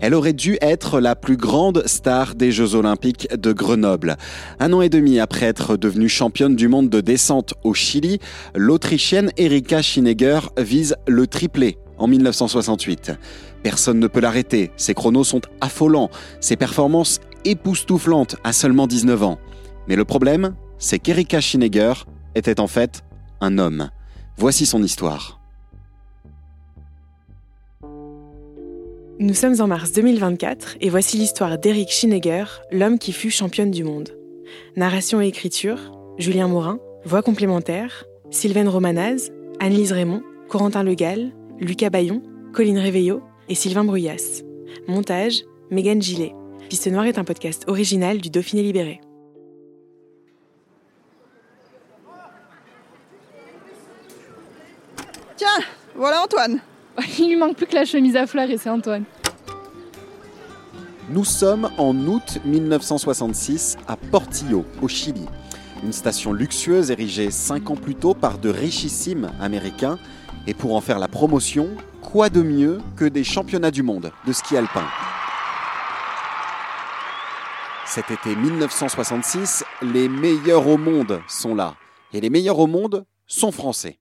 Elle aurait dû être la plus grande star des Jeux Olympiques de Grenoble. Un an et demi après être devenue championne du monde de descente au Chili, l'Autrichienne Erika Schinegger vise le triplé en 1968. Personne ne peut l'arrêter, ses chronos sont affolants, ses performances époustouflantes à seulement 19 ans. Mais le problème, c'est qu'Erika Schinegger était en fait un homme. Voici son histoire. Nous sommes en mars 2024 et voici l'histoire d'Eric Schinegger, l'homme qui fut championne du monde. Narration et écriture, Julien Morin, voix complémentaire, Sylvaine Romanaz, Annelise Raymond, Corentin Legal, Lucas Bayon, Colline Réveillot et Sylvain Bruyas. Montage, Megan Gillet. Piste Noire est un podcast original du Dauphiné Libéré. Tiens, voilà Antoine. Il lui manque plus que la chemise à fleurs et c'est Antoine. Nous sommes en août 1966 à Portillo, au Chili. Une station luxueuse érigée cinq ans plus tôt par de richissimes Américains. Et pour en faire la promotion, quoi de mieux que des championnats du monde de ski alpin? Cet été 1966, les meilleurs au monde sont là. Et les meilleurs au monde sont français.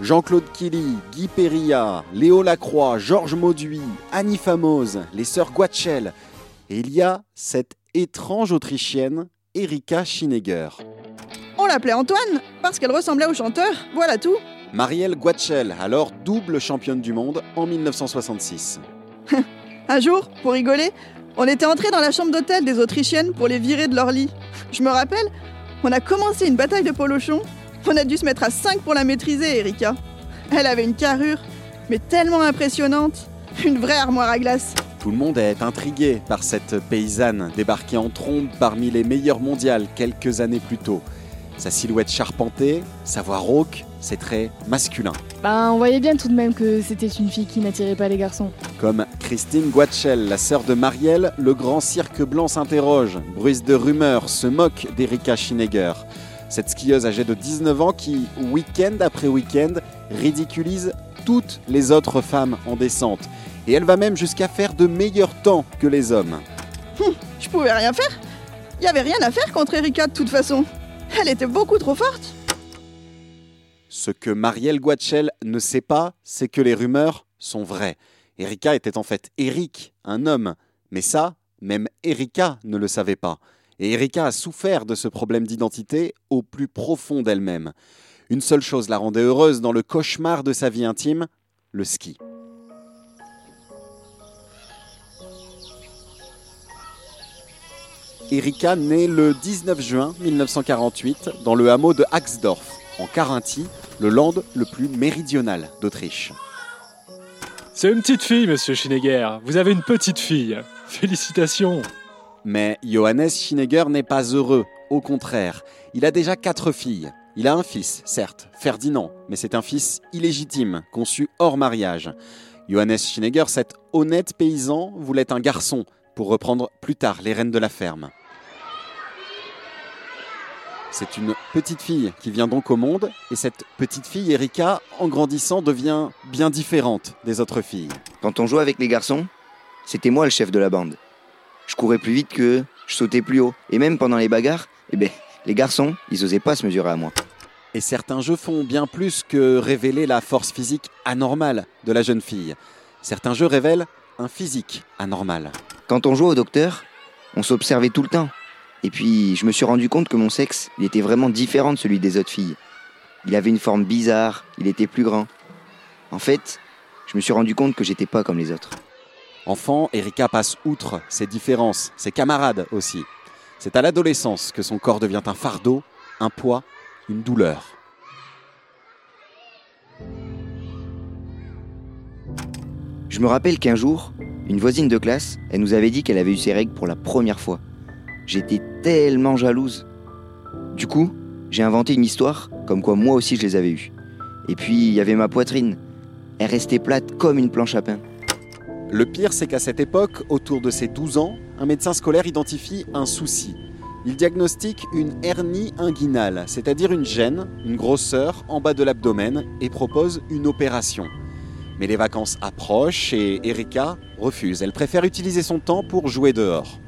Jean-Claude Killy, Guy Perilla, Léo Lacroix, Georges Mauduit, Annie Famoz, les sœurs Guatchel. Et il y a cette étrange Autrichienne, Erika Schinegger. On l'appelait Antoine parce qu'elle ressemblait au chanteur, voilà tout. Marielle Guatchel, alors double championne du monde en 1966. Un jour, pour rigoler, on était entré dans la chambre d'hôtel des Autrichiennes pour les virer de leur lit. Je me rappelle, on a commencé une bataille de polochons on a dû se mettre à 5 pour la maîtriser, Erika. Elle avait une carrure, mais tellement impressionnante. Une vraie armoire à glace. Tout le monde est intrigué par cette paysanne débarquée en trombe parmi les meilleures mondiales quelques années plus tôt. Sa silhouette charpentée, sa voix rauque, ses traits masculins. Ben, on voyait bien tout de même que c'était une fille qui n'attirait pas les garçons. Comme Christine Guatchel, la sœur de Marielle, le grand cirque blanc s'interroge, bruise de rumeurs, se moque d'Erika Schinegger. Cette skieuse âgée de 19 ans qui, week-end après week-end, ridiculise toutes les autres femmes en descente. Et elle va même jusqu'à faire de meilleurs temps que les hommes. Hum, je pouvais rien faire. Il n'y avait rien à faire contre Erika de toute façon. Elle était beaucoup trop forte. Ce que Marielle Guatchel ne sait pas, c'est que les rumeurs sont vraies. Erika était en fait Eric, un homme. Mais ça, même Erika ne le savait pas. Et Erika a souffert de ce problème d'identité au plus profond d'elle-même. Une seule chose la rendait heureuse dans le cauchemar de sa vie intime, le ski. Erika naît le 19 juin 1948 dans le hameau de Axdorf, en Carinthie, le land le plus méridional d'Autriche. C'est une petite fille, monsieur Schinegger. Vous avez une petite fille. Félicitations. Mais Johannes Schinegger n'est pas heureux, au contraire. Il a déjà quatre filles. Il a un fils, certes, Ferdinand, mais c'est un fils illégitime, conçu hors mariage. Johannes Schinegger, cet honnête paysan, voulait un garçon pour reprendre plus tard les rênes de la ferme. C'est une petite fille qui vient donc au monde, et cette petite fille, Erika, en grandissant, devient bien différente des autres filles. Quand on jouait avec les garçons, c'était moi le chef de la bande je courais plus vite que je sautais plus haut. Et même pendant les bagarres, eh ben, les garçons, ils osaient pas se mesurer à moi. Et certains jeux font bien plus que révéler la force physique anormale de la jeune fille. Certains jeux révèlent un physique anormal. Quand on jouait au docteur, on s'observait tout le temps. Et puis, je me suis rendu compte que mon sexe, il était vraiment différent de celui des autres filles. Il avait une forme bizarre, il était plus grand. En fait, je me suis rendu compte que j'étais pas comme les autres. Enfant, Erika passe outre ses différences, ses camarades aussi. C'est à l'adolescence que son corps devient un fardeau, un poids, une douleur. Je me rappelle qu'un jour, une voisine de classe, elle nous avait dit qu'elle avait eu ses règles pour la première fois. J'étais tellement jalouse. Du coup, j'ai inventé une histoire comme quoi moi aussi je les avais eues. Et puis, il y avait ma poitrine. Elle restait plate comme une planche à pain. Le pire, c'est qu'à cette époque, autour de ses 12 ans, un médecin scolaire identifie un souci. Il diagnostique une hernie inguinale, c'est-à-dire une gêne, une grosseur en bas de l'abdomen, et propose une opération. Mais les vacances approchent et Erika refuse. Elle préfère utiliser son temps pour jouer dehors.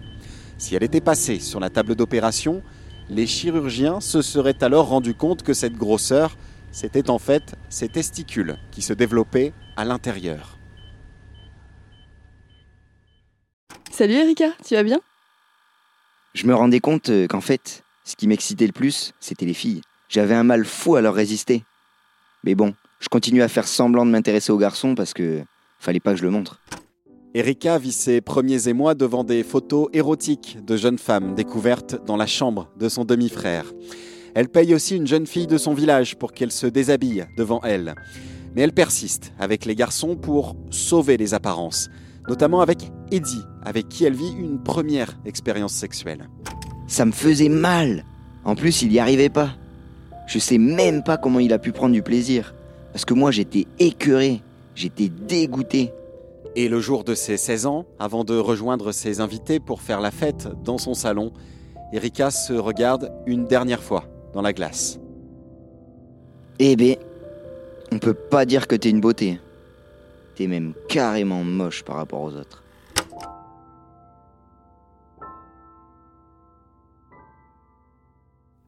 Si elle était passée sur la table d'opération, les chirurgiens se seraient alors rendus compte que cette grosseur, c'était en fait ses testicules qui se développaient à l'intérieur. Salut Erika, tu vas bien? Je me rendais compte euh, qu'en fait, ce qui m'excitait le plus, c'était les filles. J'avais un mal fou à leur résister. Mais bon, je continue à faire semblant de m'intéresser aux garçons parce que fallait pas que je le montre. Erika vit ses premiers émois devant des photos érotiques de jeunes femmes découvertes dans la chambre de son demi-frère. Elle paye aussi une jeune fille de son village pour qu'elle se déshabille devant elle. Mais elle persiste avec les garçons pour sauver les apparences, notamment avec Eddie, avec qui elle vit une première expérience sexuelle. Ça me faisait mal. En plus, il y arrivait pas. Je sais même pas comment il a pu prendre du plaisir. Parce que moi, j'étais écœuré. J'étais dégoûté. Et le jour de ses 16 ans, avant de rejoindre ses invités pour faire la fête dans son salon, Erika se regarde une dernière fois dans la glace. Eh ben, on peut pas dire que t'es une beauté. Même carrément moche par rapport aux autres.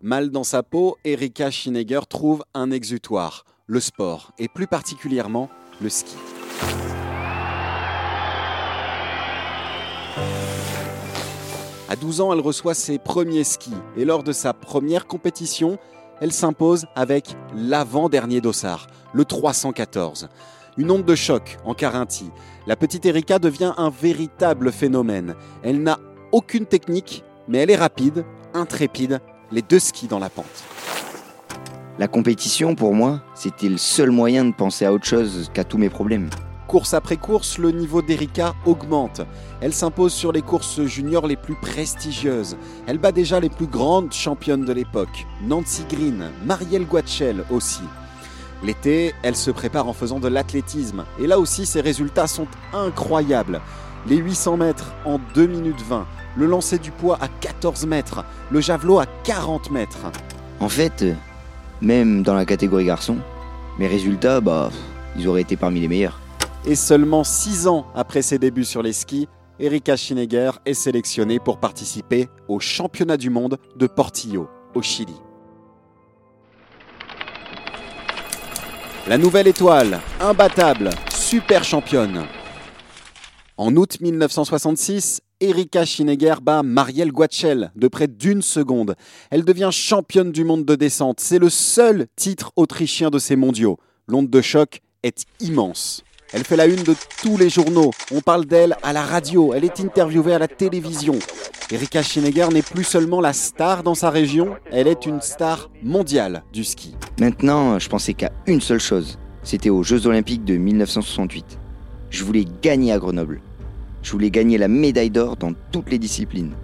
Mal dans sa peau, Erika Schinegger trouve un exutoire, le sport, et plus particulièrement le ski. À 12 ans, elle reçoit ses premiers skis et lors de sa première compétition, elle s'impose avec l'avant-dernier dossard, le 314. Une onde de choc en Carinthie. La petite Erika devient un véritable phénomène. Elle n'a aucune technique, mais elle est rapide, intrépide, les deux skis dans la pente. La compétition, pour moi, c'était le seul moyen de penser à autre chose qu'à tous mes problèmes? Course après course, le niveau d'Erika augmente. Elle s'impose sur les courses juniors les plus prestigieuses. Elle bat déjà les plus grandes championnes de l'époque. Nancy Green, Marielle Guachel aussi. L'été, elle se prépare en faisant de l'athlétisme. Et là aussi, ses résultats sont incroyables. Les 800 mètres en 2 minutes 20. Le lancer du poids à 14 mètres. Le javelot à 40 mètres. En fait, euh, même dans la catégorie garçon, mes résultats, bah, ils auraient été parmi les meilleurs. Et seulement 6 ans après ses débuts sur les skis, Erika Schinegger est sélectionnée pour participer au championnat du monde de Portillo, au Chili. La nouvelle étoile, imbattable, super championne. En août 1966, Erika Schinegger bat Marielle Guachel de près d'une seconde. Elle devient championne du monde de descente. C'est le seul titre autrichien de ces mondiaux. L'onde de choc est immense. Elle fait la une de tous les journaux. On parle d'elle à la radio. Elle est interviewée à la télévision. Erika Schinegger n'est plus seulement la star dans sa région, elle est une star mondiale du ski. Maintenant, je pensais qu'à une seule chose. C'était aux Jeux Olympiques de 1968. Je voulais gagner à Grenoble. Je voulais gagner la médaille d'or dans toutes les disciplines.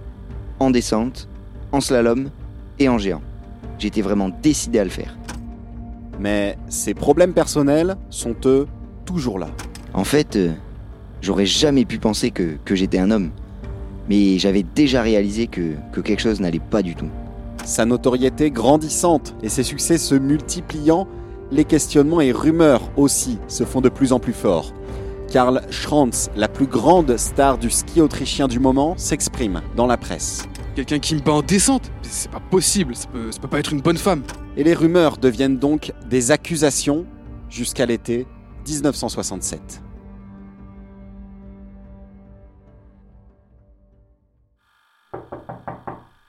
En descente, en slalom et en géant. J'étais vraiment décidé à le faire. Mais ses problèmes personnels sont eux toujours là. En fait, euh, j'aurais jamais pu penser que, que j'étais un homme. Mais j'avais déjà réalisé que, que quelque chose n'allait pas du tout. Sa notoriété grandissante et ses succès se multipliant, les questionnements et rumeurs aussi se font de plus en plus forts. Karl Schranz, la plus grande star du ski autrichien du moment, s'exprime dans la presse. Quelqu'un qui me bat en descente? C'est pas possible, ça peut, ça peut pas être une bonne femme. Et les rumeurs deviennent donc des accusations jusqu'à l'été 1967.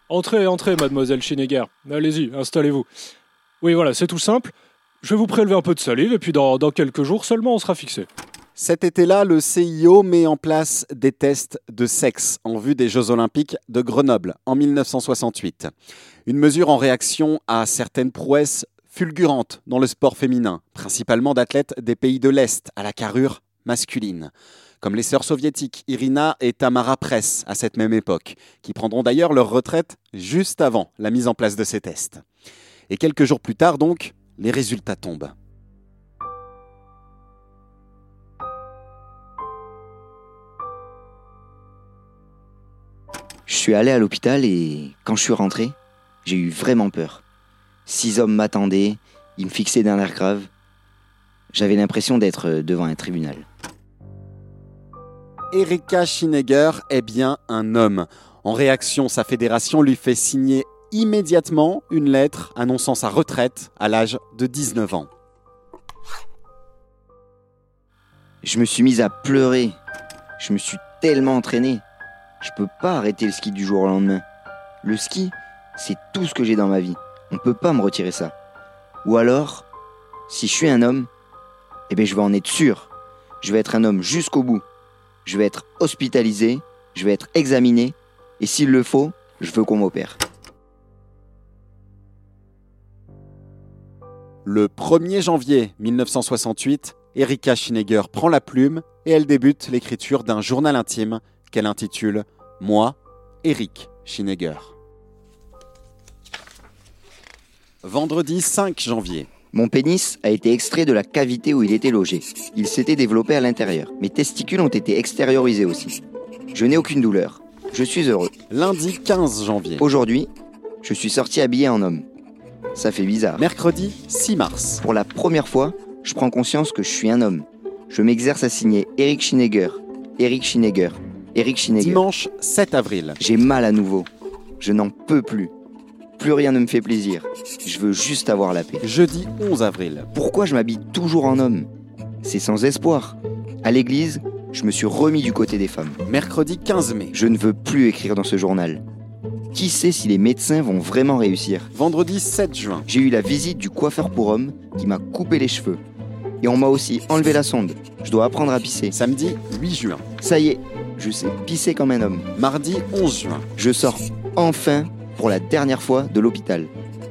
Entrez, entrez, mademoiselle Schinegger. Allez-y, installez-vous. Oui, voilà, c'est tout simple. Je vais vous prélever un peu de salive et puis dans, dans quelques jours seulement on sera fixé. Cet été-là, le CIO met en place des tests de sexe en vue des Jeux Olympiques de Grenoble en 1968. Une mesure en réaction à certaines prouesses fulgurantes dans le sport féminin, principalement d'athlètes des pays de l'Est à la carrure masculine, comme les sœurs soviétiques Irina et Tamara Press à cette même époque, qui prendront d'ailleurs leur retraite juste avant la mise en place de ces tests. Et quelques jours plus tard donc, les résultats tombent. Je suis allé à l'hôpital et quand je suis rentré, j'ai eu vraiment peur. Six hommes m'attendaient, ils me fixaient d'un air grave. J'avais l'impression d'être devant un tribunal. Erika Schinegger est bien un homme. En réaction, sa fédération lui fait signer immédiatement une lettre annonçant sa retraite à l'âge de 19 ans. Je me suis mise à pleurer. Je me suis tellement entraîné. Je peux pas arrêter le ski du jour au lendemain. Le ski, c'est tout ce que j'ai dans ma vie. On peut pas me retirer ça. Ou alors, si je suis un homme, eh bien je vais en être sûr. Je vais être un homme jusqu'au bout. Je vais être hospitalisé, je vais être examiné, et s'il le faut, je veux qu'on m'opère. Le 1er janvier 1968, Erika Schinegger prend la plume et elle débute l'écriture d'un journal intime qu'elle intitule Moi, Eric Schinegger. Vendredi 5 janvier. Mon pénis a été extrait de la cavité où il était logé. Il s'était développé à l'intérieur. Mes testicules ont été extériorisés aussi. Je n'ai aucune douleur. Je suis heureux. Lundi 15 janvier. Aujourd'hui, je suis sorti habillé en homme. Ça fait bizarre. Mercredi 6 mars. Pour la première fois, je prends conscience que je suis un homme. Je m'exerce à signer Eric Schinegger, Eric Schinegger, Eric Schinegger. Dimanche 7 avril. J'ai mal à nouveau. Je n'en peux plus. Plus rien ne me fait plaisir. Je veux juste avoir la paix. Jeudi 11 avril. Pourquoi je m'habille toujours en homme? C'est sans espoir. À l'église, je me suis remis du côté des femmes. Mercredi 15 mai. Je ne veux plus écrire dans ce journal. Qui sait si les médecins vont vraiment réussir? Vendredi 7 juin. J'ai eu la visite du coiffeur pour hommes qui m'a coupé les cheveux. Et on m'a aussi enlevé la sonde. Je dois apprendre à pisser. Samedi 8 juin. Ça y est, je sais pisser comme un homme. Mardi 11 juin. Je sors enfin pour la dernière fois de l'hôpital.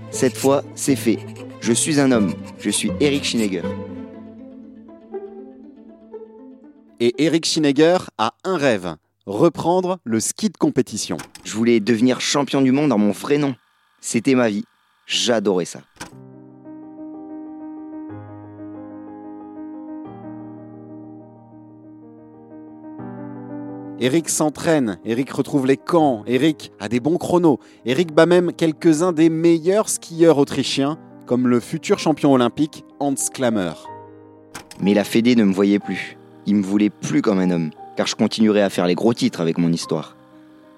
Cette fois, c'est fait. Je suis un homme. Je suis Eric Schinegger. Et Eric Schinegger a un rêve reprendre le ski de compétition. Je voulais devenir champion du monde en mon vrai nom. C'était ma vie. J'adorais ça. Eric s'entraîne, Eric retrouve les camps, Eric a des bons chronos, Eric bat même quelques-uns des meilleurs skieurs autrichiens, comme le futur champion olympique Hans Klammer. Mais la Fédé ne me voyait plus. Il me voulait plus comme un homme, car je continuerais à faire les gros titres avec mon histoire.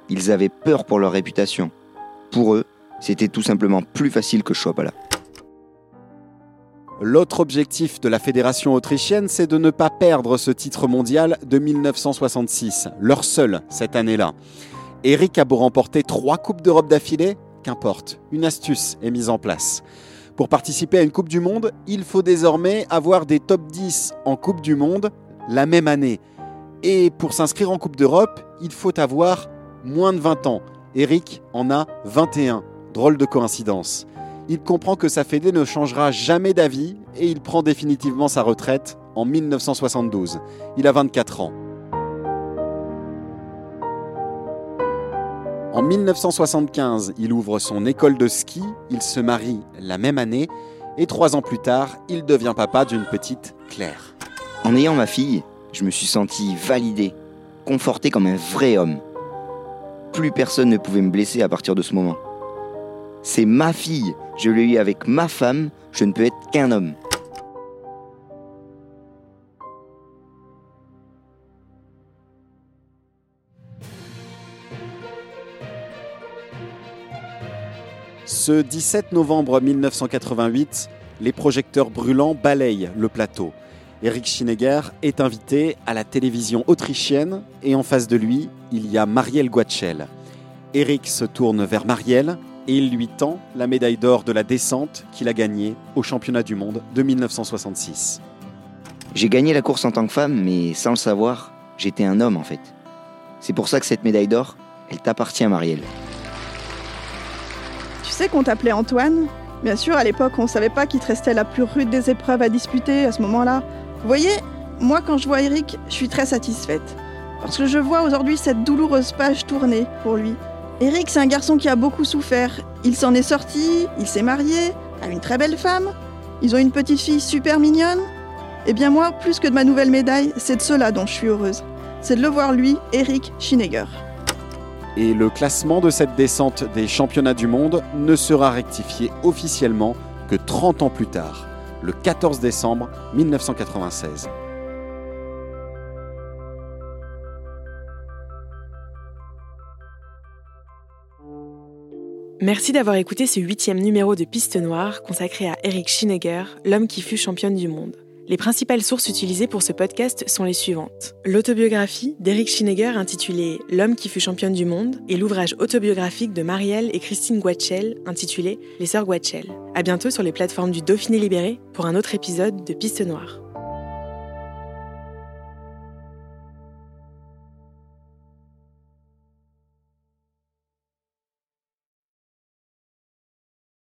Ils avaient peur pour leur réputation. Pour eux, c'était tout simplement plus facile que je sois pas là. L'autre objectif de la fédération autrichienne, c'est de ne pas perdre ce titre mondial de 1966, leur seul cette année-là. Eric a beau remporter trois Coupes d'Europe d'affilée, qu'importe, une astuce est mise en place. Pour participer à une Coupe du Monde, il faut désormais avoir des top 10 en Coupe du Monde la même année. Et pour s'inscrire en Coupe d'Europe, il faut avoir moins de 20 ans. Eric en a 21. Drôle de coïncidence il comprend que sa fédé ne changera jamais d'avis et il prend définitivement sa retraite en 1972. Il a 24 ans. En 1975, il ouvre son école de ski, il se marie la même année et trois ans plus tard, il devient papa d'une petite Claire. En ayant ma fille, je me suis senti validé, conforté comme un vrai homme. Plus personne ne pouvait me blesser à partir de ce moment. C'est ma fille. Je l'ai eu avec ma femme. Je ne peux être qu'un homme. Ce 17 novembre 1988, les projecteurs brûlants balayent le plateau. Eric Schinegger est invité à la télévision autrichienne et en face de lui, il y a Marielle Guatchel. Eric se tourne vers Marielle et il lui tend la médaille d'or de la descente qu'il a gagnée au championnat du monde de 1966. J'ai gagné la course en tant que femme, mais sans le savoir, j'étais un homme en fait. C'est pour ça que cette médaille d'or, elle t'appartient, Marielle. Tu sais qu'on t'appelait Antoine? Bien sûr, à l'époque, on savait pas qu'il te restait la plus rude des épreuves à disputer à ce moment-là. Vous voyez, moi quand je vois Eric, je suis très satisfaite. Parce que je vois aujourd'hui cette douloureuse page tournée pour lui. Eric, c'est un garçon qui a beaucoup souffert. Il s'en est sorti, il s'est marié, a une très belle femme. Ils ont une petite fille super mignonne. Eh bien moi, plus que de ma nouvelle médaille, c'est de cela dont je suis heureuse. C'est de le voir lui, Eric Schinegger. Et le classement de cette descente des championnats du monde ne sera rectifié officiellement que 30 ans plus tard, le 14 décembre 1996. Merci d'avoir écouté ce huitième numéro de Piste Noire consacré à Eric Schinegger, l'homme qui fut championne du monde. Les principales sources utilisées pour ce podcast sont les suivantes. L'autobiographie d'Eric Schinegger intitulée L'homme qui fut championne du monde et l'ouvrage autobiographique de Marielle et Christine Guatchel intitulé Les sœurs Guatchel. À bientôt sur les plateformes du Dauphiné Libéré pour un autre épisode de Piste Noire.